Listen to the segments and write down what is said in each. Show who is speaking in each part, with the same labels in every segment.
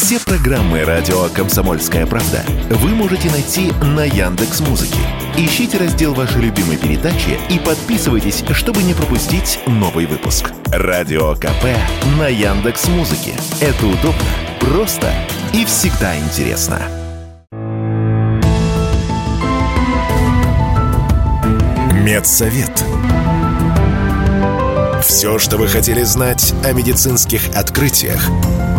Speaker 1: Все программы радио Комсомольская правда вы можете найти на Яндекс Музыке. Ищите раздел вашей любимой передачи и подписывайтесь, чтобы не пропустить новый выпуск. Радио КП на Яндекс Музыке. Это удобно, просто и всегда интересно. Медсовет. Все, что вы хотели знать о медицинских открытиях,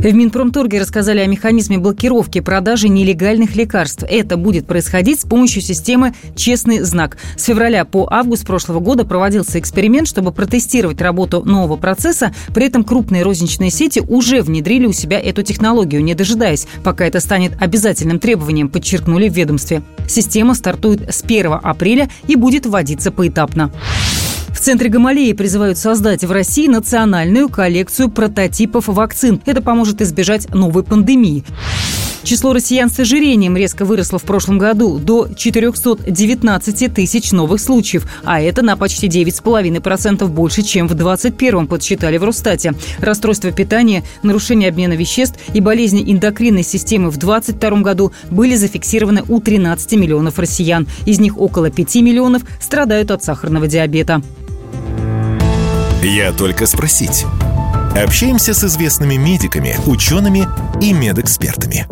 Speaker 2: В Минпромторге рассказали о механизме блокировки продажи нелегальных лекарств. Это будет происходить с помощью системы «Честный знак». С февраля по август прошлого года проводился эксперимент, чтобы протестировать работу нового процесса. При этом крупные розничные сети уже внедрили у себя эту технологию, не дожидаясь, пока это станет обязательным требованием, подчеркнули в ведомстве. Система стартует с 1 апреля и будет вводиться поэтапно. В Центре Гамалеи призывают создать в России национальную коллекцию прототипов вакцин. Это поможет избежать новой пандемии. Число россиян с ожирением резко выросло в прошлом году до 419 тысяч новых случаев, а это на почти 9,5% больше, чем в 2021 подсчитали в Росстате. Расстройства питания, нарушение обмена веществ и болезни эндокринной системы в 2022 году были зафиксированы у 13 миллионов россиян. Из них около 5 миллионов страдают от сахарного диабета.
Speaker 1: Я только спросить. Общаемся с известными медиками, учеными и медэкспертами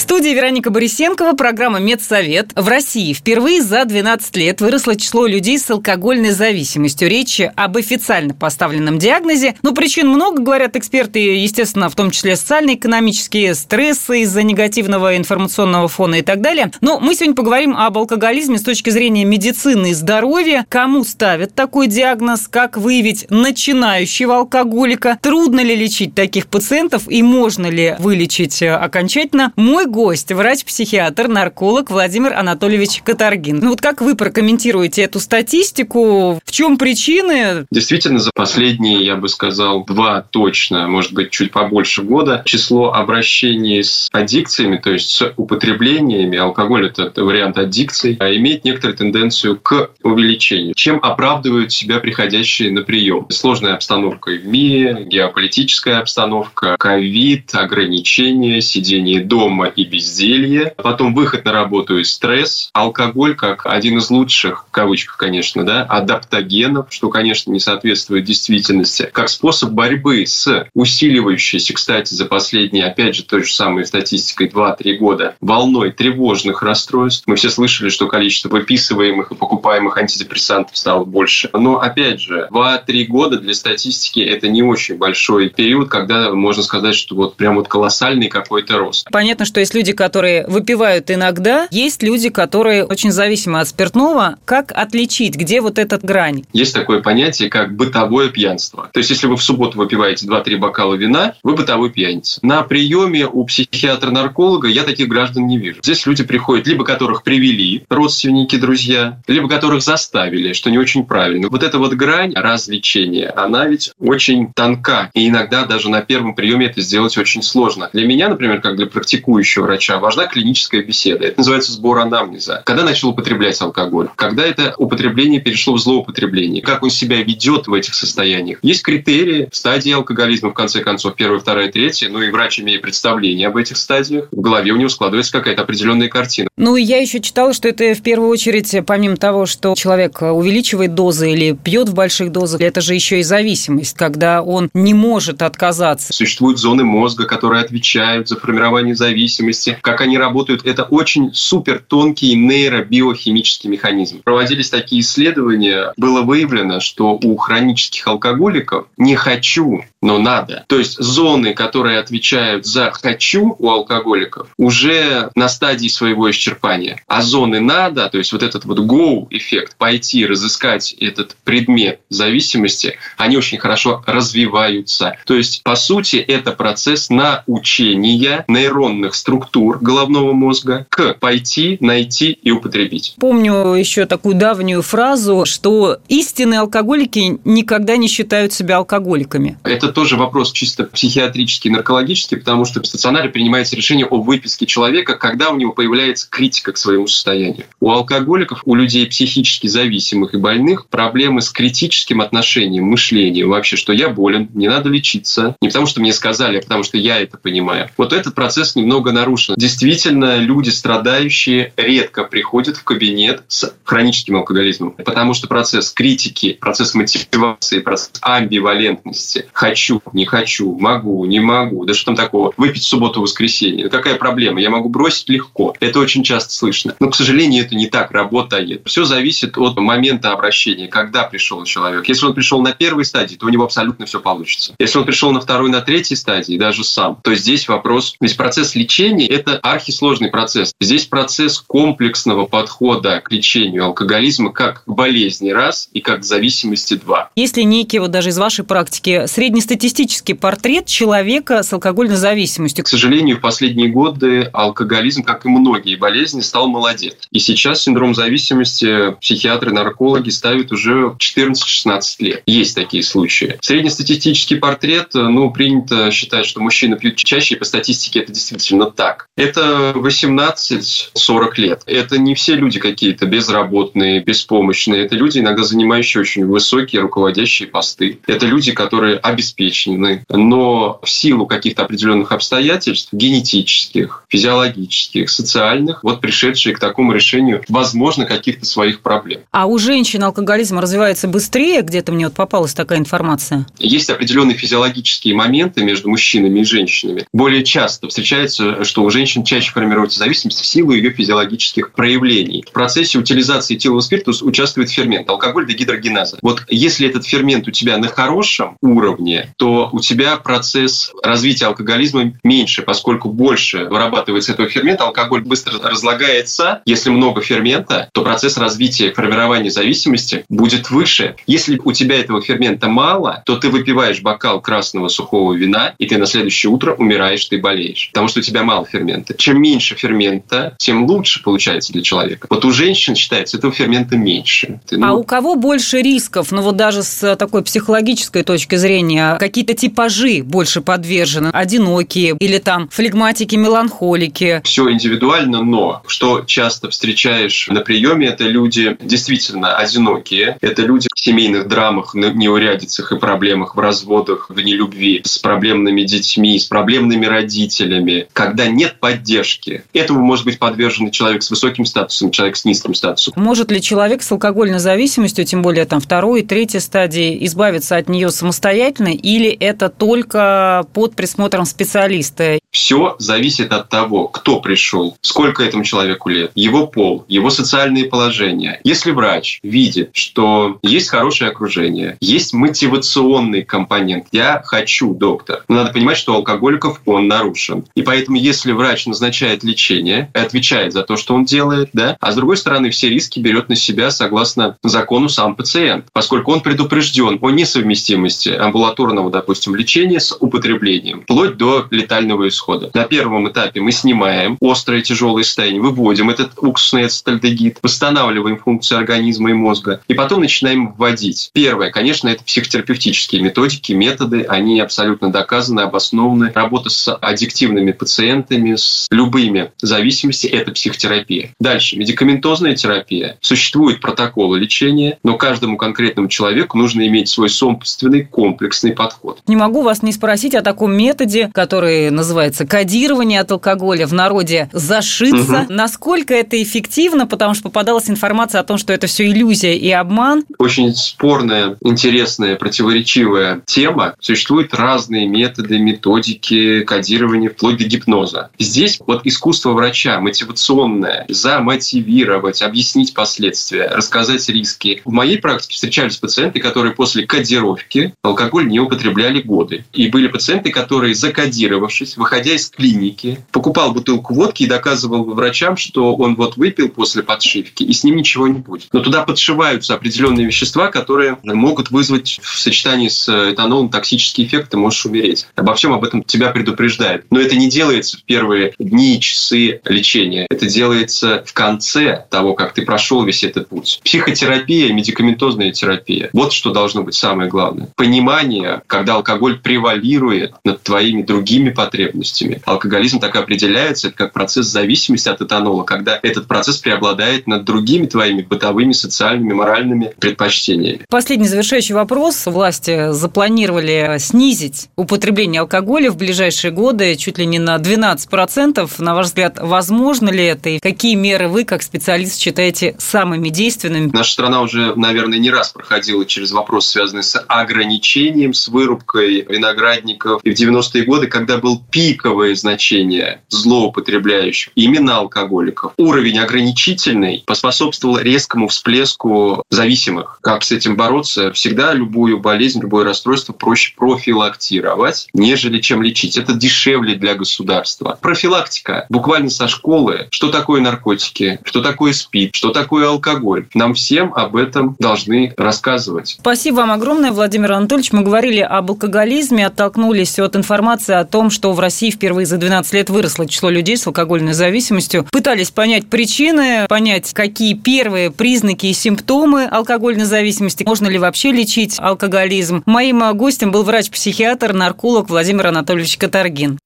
Speaker 2: студии Вероника Борисенкова, программа «Медсовет». В России впервые за 12 лет выросло число людей с алкогольной зависимостью. Речь об официально поставленном диагнозе. Но причин много, говорят эксперты, естественно, в том числе социально-экономические стрессы из-за негативного информационного фона и так далее. Но мы сегодня поговорим об алкоголизме с точки зрения медицины и здоровья. Кому ставят такой диагноз, как выявить начинающего алкоголика, трудно ли лечить таких пациентов и можно ли вылечить окончательно. Мой гость, врач-психиатр, нарколог Владимир Анатольевич Катаргин. Ну вот как вы прокомментируете эту статистику? В чем причины?
Speaker 3: Действительно, за последние, я бы сказал, два точно, может быть, чуть побольше года, число обращений с аддикциями, то есть с употреблениями, алкоголь – это вариант аддикции, а имеет некоторую тенденцию к увеличению. Чем оправдывают себя приходящие на прием? Сложная обстановка в мире, геополитическая обстановка, ковид, ограничения, сидение дома и безделье, потом выход на работу и стресс, алкоголь как один из лучших, в кавычках, конечно, да, адаптогенов, что, конечно, не соответствует действительности, как способ борьбы с усиливающейся, кстати, за последние, опять же, той же самой статистикой 2-3 года, волной тревожных расстройств. Мы все слышали, что количество выписываемых и покупаемых антидепрессантов стало больше. Но, опять же, 2-3 года для статистики это не очень большой период, когда можно сказать, что вот прям вот колоссальный какой-то рост.
Speaker 2: Понятно, что есть люди, которые выпивают иногда, есть люди, которые очень зависимы от спиртного. Как отличить, где вот этот грань?
Speaker 3: Есть такое понятие, как бытовое пьянство. То есть, если вы в субботу выпиваете 2-3 бокала вина, вы бытовой пьяница. На приеме у психиатра-нарколога я таких граждан не вижу. Здесь люди приходят, либо которых привели родственники, друзья, либо которых заставили, что не очень правильно. Вот эта вот грань развлечения, она ведь очень тонка. И иногда даже на первом приеме это сделать очень сложно. Для меня, например, как для практикующего врача важна клиническая беседа. Это называется сбор анамнеза. Когда начал употреблять алкоголь? Когда это употребление перешло в злоупотребление? Как он себя ведет в этих состояниях? Есть критерии стадии алкоголизма, в конце концов, первая, вторая, третья. Ну и врач, имея представление об этих стадиях, в голове у него складывается какая-то определенная картина.
Speaker 2: Ну и я еще читала, что это в первую очередь, помимо того, что человек увеличивает дозы или пьет в больших дозах, это же еще и зависимость, когда он не может отказаться.
Speaker 3: Существуют зоны мозга, которые отвечают за формирование зависимости, как они работают. Это очень супер тонкий нейробиохимический механизм. Проводились такие исследования, было выявлено, что у хронических алкоголиков «не хочу» но надо. То есть зоны, которые отвечают за «хочу» у алкоголиков, уже на стадии своего исчерпания. А зоны «надо», то есть вот этот вот «go» эффект, пойти разыскать этот предмет зависимости, они очень хорошо развиваются. То есть, по сути, это процесс научения нейронных структур головного мозга к пойти, найти и употребить.
Speaker 2: Помню еще такую давнюю фразу, что истинные алкоголики никогда не считают себя алкоголиками.
Speaker 3: Это тоже вопрос чисто психиатрический, наркологический, потому что в стационаре принимается решение о выписке человека, когда у него появляется критика к своему состоянию. У алкоголиков, у людей психически зависимых и больных проблемы с критическим отношением, мышлением вообще, что я болен, мне надо лечиться. Не потому, что мне сказали, а потому, что я это понимаю. Вот этот процесс немного нарушен. Действительно, люди, страдающие, редко приходят в кабинет с хроническим алкоголизмом, потому что процесс критики, процесс мотивации, процесс амбивалентности, хочу, не хочу, могу, не могу, да что там такого, выпить в субботу-воскресенье, какая проблема, я могу бросить легко. Это очень часто слышно. Но, к сожалению, это не так работает. Все зависит от момента обращения, когда пришел человек. Если он пришел на первой стадии, то у него абсолютно все получится. Если он пришел на второй, на третьей стадии, даже сам, то здесь вопрос, весь процесс лечения – это архисложный процесс. Здесь процесс комплексного подхода к лечению алкоголизма как к болезни раз и как к зависимости два.
Speaker 2: Если некий, вот даже из вашей практики, среднестатистический портрет человека с алкогольной зависимостью?
Speaker 3: К сожалению, в последние годы алкоголизм, как и многие болезни, стал молодец. И сейчас синдром зависимости психиатры, наркологи ставят уже 14-16 лет. Есть такие случаи. Среднестатистический портрет, ну, принято считать, что мужчины пьют чаще, и по статистике это действительно так. Это 18-40 лет. Это не все люди какие-то безработные, беспомощные. Это люди, иногда занимающие очень высокие руководящие посты. Это люди, которые обеспечены, но в силу каких-то определенных обстоятельств, генетических, физиологических, социальных, вот пришедшие к такому решению, возможно, каких-то своих проблем.
Speaker 2: А у женщин алкоголизм развивается быстрее? Где-то мне вот попалась такая информация.
Speaker 3: Есть определенные физиологические моменты между мужчинами и женщинами. Более часто встречается, что у женщин чаще формируется зависимость в силу ее физиологических проявлений. В процессе утилизации этилового спирта участвует фермент алкоголь дегидрогеназа. Вот если этот фермент у тебя на хорошем уровне, то у тебя процесс развития алкоголизма меньше, поскольку больше вырабатывается этого фермента, алкоголь быстро разлагается. Если много фермента, то процесс развития формирования зависимости будет выше. Если у тебя этого фермента мало, то ты выпиваешь бокал красного сухого вина, и ты на следующее утро умираешь, ты болеешь, потому что у тебя мало фермента. Чем меньше фермента, тем лучше получается для человека. Вот у женщин считается этого фермента меньше.
Speaker 2: Ты, ну... А у кого больше рисков? Ну вот даже с такой психологической точки зрения, какие-то типажи больше подвержены? Одинокие или там флегматики, меланхолики?
Speaker 3: Все индивидуально, но что часто встречаешь на приеме, это люди действительно одинокие. Это люди в семейных драмах, неурядицах и проблемах, в разводах, в нелюбви, с проблемными детьми, с проблемными родителями, когда нет поддержки. Этому может быть подвержен человек с высоким статусом, человек с низким статусом.
Speaker 2: Может ли человек с алкогольной зависимостью, тем более там второй и третьей стадии, избавиться от нее самостоятельно, или это только под присмотром специалиста?
Speaker 3: Все зависит от того, кто пришел, сколько этому человеку лет, его пол, его социальные положения. Если врач видит, что есть хорошее окружение, есть мотивационный компонент, я хочу, доктор, но надо понимать, что у алкоголиков он нарушен. И поэтому, если врач назначает лечение и отвечает за то, что он делает, да, а с другой стороны, все риски берет на себя согласно закону сам пациент, поскольку он предупрежден о несовместимости амбулаторного, допустим, лечения с употреблением, вплоть до летального исхода. На первом этапе мы снимаем острое тяжелое состояние, выводим этот уксусный ацетальдегид, восстанавливаем функцию организма и мозга, и потом начинаем вводить. Первое, конечно, это психотерапевтические методики, методы, они абсолютно доказаны, обоснованы. Работа с аддиктивными пациентами, с любыми зависимостями – это психотерапия. Дальше, медикаментозная терапия. Существуют протоколы лечения, но каждому конкретному человеку нужно иметь свой собственный комплексный подход.
Speaker 2: Не могу вас не спросить о таком методе, который называется называется, кодирование от алкоголя в народе зашиться. Угу. Насколько это эффективно, потому что попадалась информация о том, что это все иллюзия и обман.
Speaker 3: Очень спорная, интересная, противоречивая тема. Существуют разные методы, методики кодирования вплоть до гипноза. Здесь вот искусство врача, мотивационное, замотивировать, объяснить последствия, рассказать риски. В моей практике встречались пациенты, которые после кодировки алкоголь не употребляли годы. И были пациенты, которые, закодировавшись, выходя из клиники, покупал бутылку водки и доказывал врачам, что он вот выпил после подшивки, и с ним ничего не будет. Но туда подшиваются определенные вещества, которые могут вызвать в сочетании с этанолом токсический эффект, ты можешь умереть. Обо всем об этом тебя предупреждают. Но это не делается в первые дни, часы лечения. Это делается в конце того, как ты прошел весь этот путь. Психотерапия, медикаментозная терапия. Вот что должно быть самое главное. Понимание, когда алкоголь превалирует над твоими другими потребностями. Алкоголизм так и определяется, это как процесс зависимости от этанола, когда этот процесс преобладает над другими твоими бытовыми, социальными, моральными предпочтениями.
Speaker 2: Последний завершающий вопрос. Власти запланировали снизить употребление алкоголя в ближайшие годы чуть ли не на 12%. На ваш взгляд, возможно ли это? И какие меры вы, как специалист, считаете самыми действенными?
Speaker 3: Наша страна уже, наверное, не раз проходила через вопрос, связанный с ограничением, с вырубкой виноградников. И в 90-е годы, когда был пиковое значение злоупотребляющих, именно алкоголиков, уровень ограничительный поспособствовал резкому всплеску зависимых. Как с этим бороться? Всегда любую болезнь, любое расстройство проще профилактировать, нежели чем лечить. Это дешевле для государства. Профилактика буквально со школы. Что такое наркотики? Что такое СПИД? Что такое алкоголь? Нам всем об этом должны рассказывать.
Speaker 2: Спасибо вам огромное, Владимир Анатольевич. Мы говорили об алкоголизме, оттолкнулись от информации о том, что в России впервые за 12 лет выросло число людей с алкогольной зависимостью. Пытались понять причины, понять, какие первые признаки и симптомы алкогольной зависимости, можно ли вообще лечить алкоголизм. Моим гостем был врач-психиатр, нарколог Владимир Анатольевич Катаргин.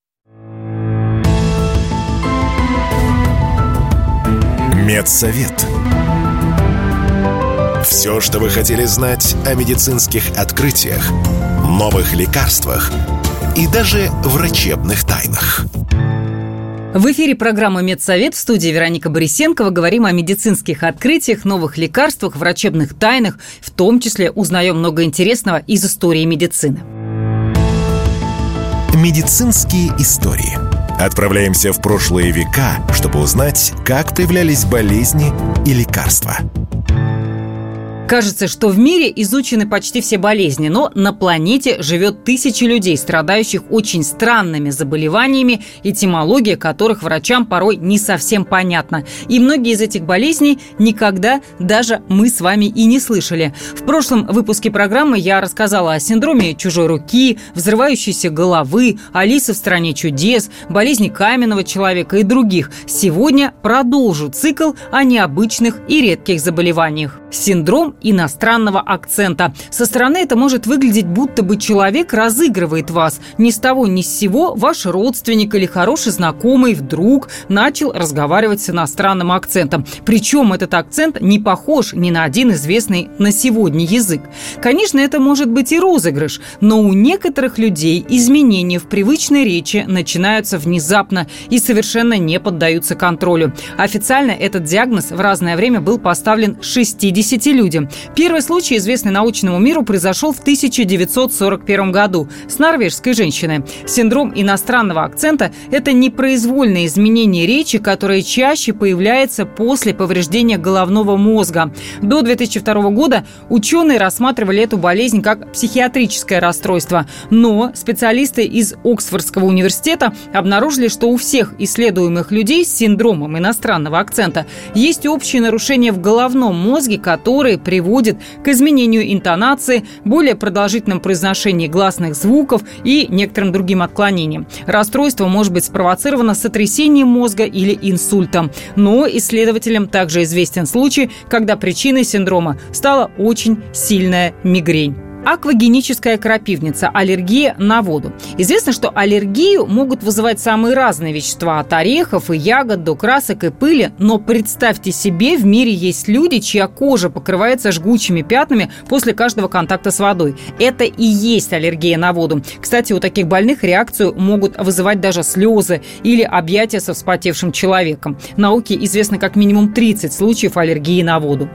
Speaker 1: Медсовет. Все, что вы хотели знать о медицинских открытиях, новых лекарствах и даже врачебных тайнах.
Speaker 2: В эфире программы «Медсовет» в студии Вероника Борисенкова. Говорим о медицинских открытиях, новых лекарствах, врачебных тайнах. В том числе узнаем много интересного из истории медицины.
Speaker 1: Медицинские истории. Отправляемся в прошлые века, чтобы узнать, как появлялись болезни и лекарства –
Speaker 2: Кажется, что в мире изучены почти все болезни, но на планете живет тысячи людей, страдающих очень странными заболеваниями, этимология которых врачам порой не совсем понятна. И многие из этих болезней никогда даже мы с вами и не слышали. В прошлом выпуске программы я рассказала о синдроме чужой руки, взрывающейся головы, Алисы в стране чудес, болезни каменного человека и других. Сегодня продолжу цикл о необычных и редких заболеваниях. Синдром иностранного акцента. Со стороны это может выглядеть, будто бы человек разыгрывает вас. Ни с того ни с сего ваш родственник или хороший знакомый вдруг начал разговаривать с иностранным акцентом. Причем этот акцент не похож ни на один известный на сегодня язык. Конечно, это может быть и розыгрыш, но у некоторых людей изменения в привычной речи начинаются внезапно и совершенно не поддаются контролю. Официально этот диагноз в разное время был поставлен 60 людям. Первый случай, известный научному миру, произошел в 1941 году с норвежской женщиной. Синдром иностранного акцента – это непроизвольное изменение речи, которое чаще появляется после повреждения головного мозга. До 2002 года ученые рассматривали эту болезнь как психиатрическое расстройство, но специалисты из Оксфордского университета обнаружили, что у всех исследуемых людей с синдромом иностранного акцента есть общие нарушения в головном мозге, которые приводят приводит к изменению интонации, более продолжительном произношении гласных звуков и некоторым другим отклонениям. Расстройство может быть спровоцировано сотрясением мозга или инсультом. Но исследователям также известен случай, когда причиной синдрома стала очень сильная мигрень. Аквагеническая крапивница – аллергия на воду. Известно, что аллергию могут вызывать самые разные вещества – от орехов и ягод до красок и пыли. Но представьте себе, в мире есть люди, чья кожа покрывается жгучими пятнами после каждого контакта с водой. Это и есть аллергия на воду. Кстати, у таких больных реакцию могут вызывать даже слезы или объятия со вспотевшим человеком. Науке известно как минимум 30 случаев аллергии на воду.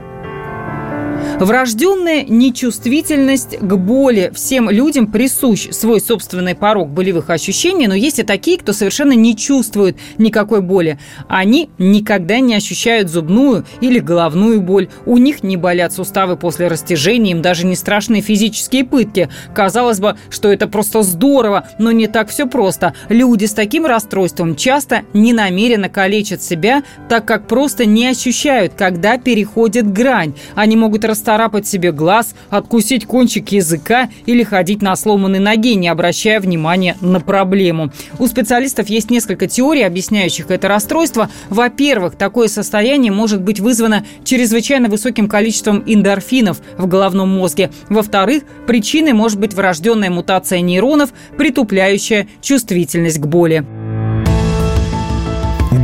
Speaker 2: Врожденная нечувствительность к боли. Всем людям присущ свой собственный порог болевых ощущений, но есть и такие, кто совершенно не чувствует никакой боли. Они никогда не ощущают зубную или головную боль. У них не болят суставы после растяжения, им даже не страшны физические пытки. Казалось бы, что это просто здорово, но не так все просто. Люди с таким расстройством часто ненамеренно калечат себя, так как просто не ощущают, когда переходит грань. Они могут расставаться расцарапать себе глаз, откусить кончик языка или ходить на сломанной ноге, не обращая внимания на проблему. У специалистов есть несколько теорий, объясняющих это расстройство. Во-первых, такое состояние может быть вызвано чрезвычайно высоким количеством эндорфинов в головном мозге. Во-вторых, причиной может быть врожденная мутация нейронов, притупляющая чувствительность к боли.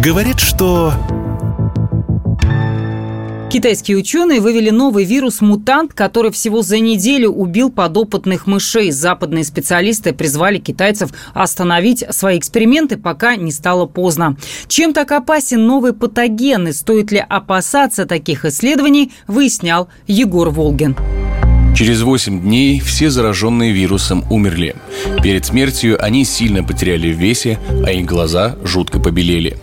Speaker 1: Говорит, что
Speaker 2: Китайские ученые вывели новый вирус-мутант, который всего за неделю убил подопытных мышей. Западные специалисты призвали китайцев остановить свои эксперименты, пока не стало поздно. Чем так опасен новый патоген и стоит ли опасаться таких исследований, выяснял Егор Волгин.
Speaker 4: Через 8 дней все зараженные вирусом умерли. Перед смертью они сильно потеряли в весе, а их глаза жутко побелели.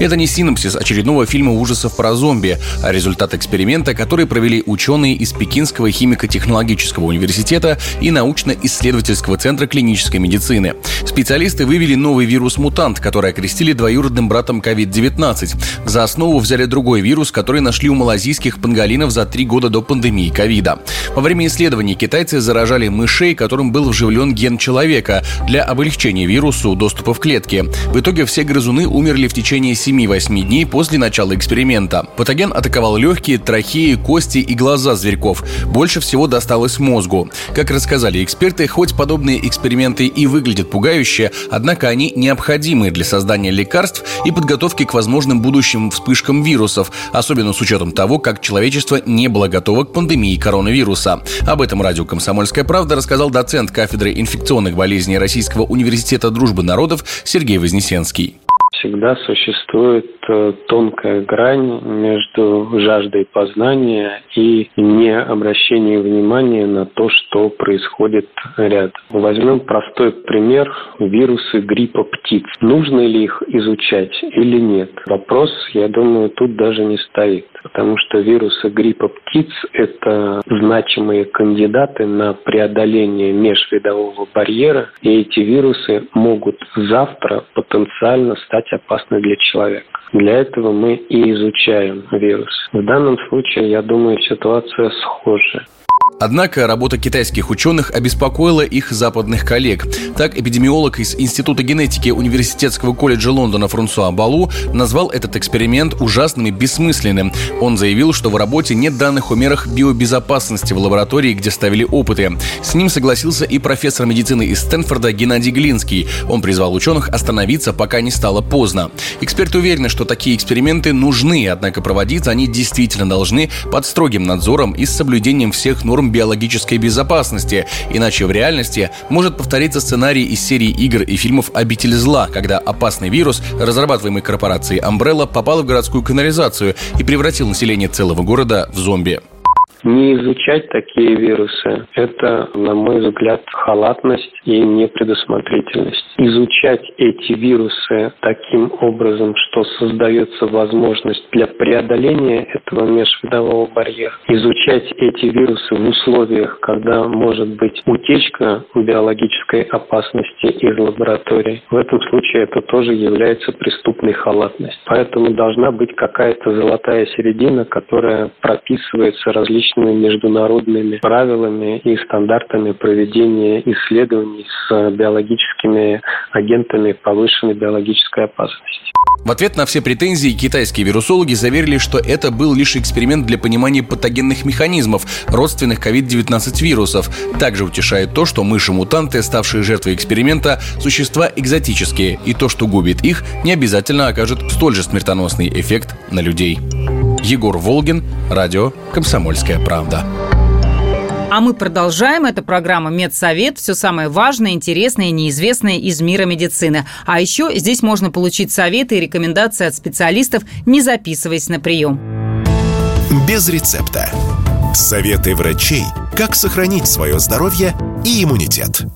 Speaker 4: Это не синопсис очередного фильма ужасов про зомби, а результат эксперимента, который провели ученые из Пекинского химико-технологического университета и научно-исследовательского центра клинической медицины. Специалисты вывели новый вирус-мутант, который окрестили двоюродным братом COVID-19. За основу взяли другой вирус, который нашли у малазийских панголинов за три года до пандемии ковида. Во время исследований китайцы заражали мышей, которым был вживлен ген человека для облегчения вирусу доступа в клетки. В итоге все грызуны умерли в течение течение 7-8 дней после начала эксперимента. Патоген атаковал легкие, трахеи, кости и глаза зверьков. Больше всего досталось мозгу. Как рассказали эксперты, хоть подобные эксперименты и выглядят пугающе, однако они необходимы для создания лекарств и подготовки к возможным будущим вспышкам вирусов, особенно с учетом того, как человечество не было готово к пандемии коронавируса. Об этом радио «Комсомольская правда» рассказал доцент кафедры инфекционных болезней Российского университета дружбы народов Сергей Вознесенский
Speaker 5: всегда существует э, тонкая грань между жаждой познания и необращением внимания на то, что происходит рядом. Возьмем простой пример вирусы гриппа птиц. Нужно ли их изучать или нет? Вопрос, я думаю, тут даже не стоит потому что вирусы гриппа птиц – это значимые кандидаты на преодоление межвидового барьера, и эти вирусы могут завтра потенциально стать опасны для человека. Для этого мы и изучаем вирус. В данном случае, я думаю, ситуация схожая.
Speaker 4: Однако работа китайских ученых обеспокоила их западных коллег. Так, эпидемиолог из Института генетики Университетского колледжа Лондона Франсуа Балу назвал этот эксперимент ужасным и бессмысленным. Он заявил, что в работе нет данных о мерах биобезопасности в лаборатории, где ставили опыты. С ним согласился и профессор медицины из Стэнфорда Геннадий Глинский. Он призвал ученых остановиться, пока не стало поздно. Эксперты уверены, что такие эксперименты нужны, однако проводиться они действительно должны под строгим надзором и с соблюдением всех норм биологической безопасности, иначе в реальности может повториться сценарий из серии игр и фильмов «Обитель зла», когда опасный вирус, разрабатываемый корпорацией Umbrella, попал в городскую канализацию и превратил население целого города в зомби.
Speaker 5: Не изучать такие вирусы – это, на мой взгляд, халатность и непредусмотрительность. Изучать эти вирусы таким образом, что создается возможность для преодоления этого межвидового барьера. Изучать эти вирусы в условиях, когда может быть утечка биологической опасности из лаборатории. В этом случае это тоже является преступной халатностью. Поэтому должна быть какая-то золотая середина, которая прописывается различными различными международными правилами и стандартами проведения исследований с биологическими агентами повышенной биологической опасности.
Speaker 4: В ответ на все претензии китайские вирусологи заверили, что это был лишь эксперимент для понимания патогенных механизмов, родственных COVID-19 вирусов. Также утешает то, что мыши-мутанты, ставшие жертвой эксперимента, существа экзотические, и то, что губит их, не обязательно окажет столь же смертоносный эффект на людей. Егор Волгин, радио «Комсомольская правда».
Speaker 2: А мы продолжаем. Это программа «Медсовет». Все самое важное, интересное и неизвестное из мира медицины. А еще здесь можно получить советы и рекомендации от специалистов, не записываясь на прием.
Speaker 1: Без рецепта. Советы врачей, как сохранить свое здоровье и иммунитет.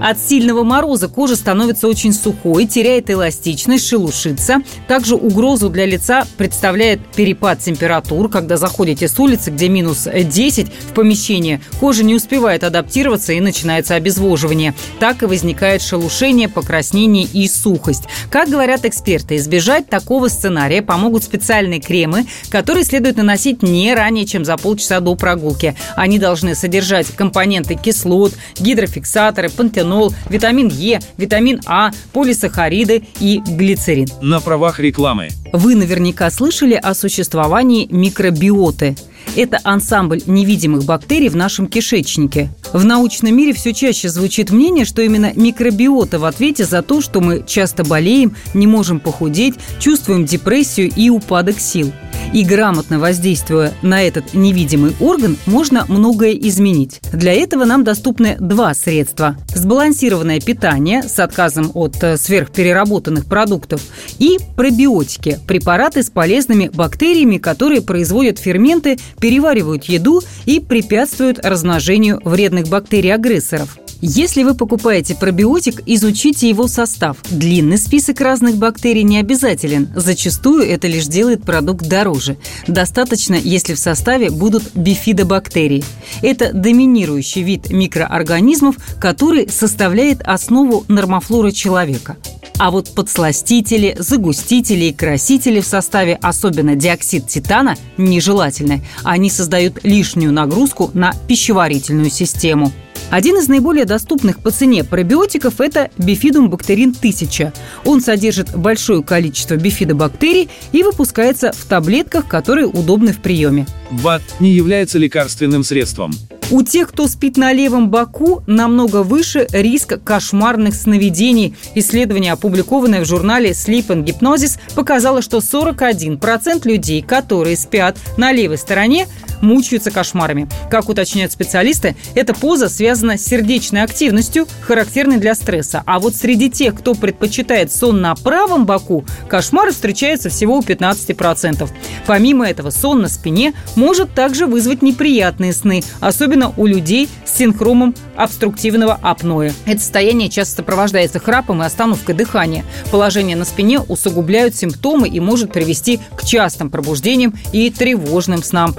Speaker 2: От сильного мороза кожа становится очень сухой, теряет эластичность, шелушится. Также угрозу для лица представляет перепад температур. Когда заходите с улицы, где минус 10 в помещение, кожа не успевает адаптироваться и начинается обезвоживание. Так и возникает шелушение, покраснение и сухость. Как говорят эксперты, избежать такого сценария помогут специальные кремы, которые следует наносить не ранее, чем за полчаса до прогулки. Они должны содержать компоненты кислот, гидрофиксаторы, пантенол, пантенол, витамин Е, витамин А, полисахариды и глицерин.
Speaker 6: На правах рекламы.
Speaker 2: Вы наверняка слышали о существовании микробиоты. Это ансамбль невидимых бактерий в нашем кишечнике. В научном мире все чаще звучит мнение, что именно микробиота в ответе за то, что мы часто болеем, не можем похудеть, чувствуем депрессию и упадок сил – и грамотно воздействуя на этот невидимый орган, можно многое изменить. Для этого нам доступны два средства. Сбалансированное питание с отказом от э, сверхпереработанных продуктов и пробиотики – препараты с полезными бактериями, которые производят ферменты, переваривают еду и препятствуют размножению вредных бактерий-агрессоров. Если вы покупаете пробиотик, изучите его состав. Длинный список разных бактерий не обязателен. Зачастую это лишь делает продукт дороже. Достаточно, если в составе будут бифидобактерии. Это доминирующий вид микроорганизмов, который составляет основу нормофлоры человека. А вот подсластители, загустители и красители в составе, особенно диоксид титана, нежелательны. Они создают лишнюю нагрузку на пищеварительную систему. Один из наиболее доступных по цене пробиотиков – это бифидум бактерин 1000. Он содержит большое количество бифидобактерий и выпускается в таблетках, которые удобны в приеме.
Speaker 6: БАД не является лекарственным средством.
Speaker 2: У тех, кто спит на левом боку, намного выше риск кошмарных сновидений. Исследование, опубликованное в журнале Sleep and Hypnosis, показало, что 41% людей, которые спят на левой стороне, мучаются кошмарами. Как уточняют специалисты, эта поза связана с сердечной активностью, характерной для стресса. А вот среди тех, кто предпочитает сон на правом боку, кошмары встречаются всего у 15%. Помимо этого, сон на спине может также вызвать неприятные сны, особенно у людей с синхромом обструктивного апноэ. Это состояние часто сопровождается храпом и остановкой дыхания. Положение на спине усугубляют симптомы и может привести к частым пробуждениям и тревожным снам,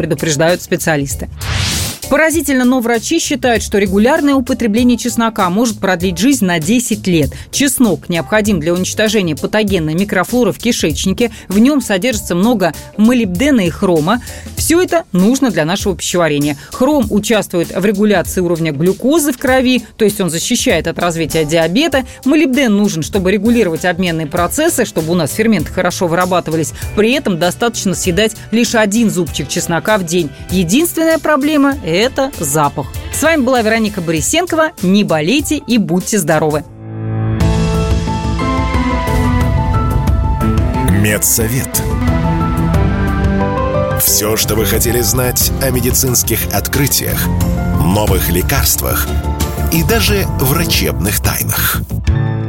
Speaker 2: предупреждают специалисты. Поразительно, но врачи считают, что регулярное употребление чеснока может продлить жизнь на 10 лет. Чеснок необходим для уничтожения патогенной микрофлоры в кишечнике. В нем содержится много молибдена и хрома. Все это нужно для нашего пищеварения. Хром участвует в регуляции уровня глюкозы в крови, то есть он защищает от развития диабета. Молибден нужен, чтобы регулировать обменные процессы, чтобы у нас ферменты хорошо вырабатывались. При этом достаточно съедать лишь один зубчик чеснока в день. Единственная проблема – это запах. С вами была Вероника Борисенкова. Не болейте и будьте здоровы!
Speaker 1: Медсовет. Все, что вы хотели знать о медицинских открытиях, новых лекарствах и даже врачебных тайнах –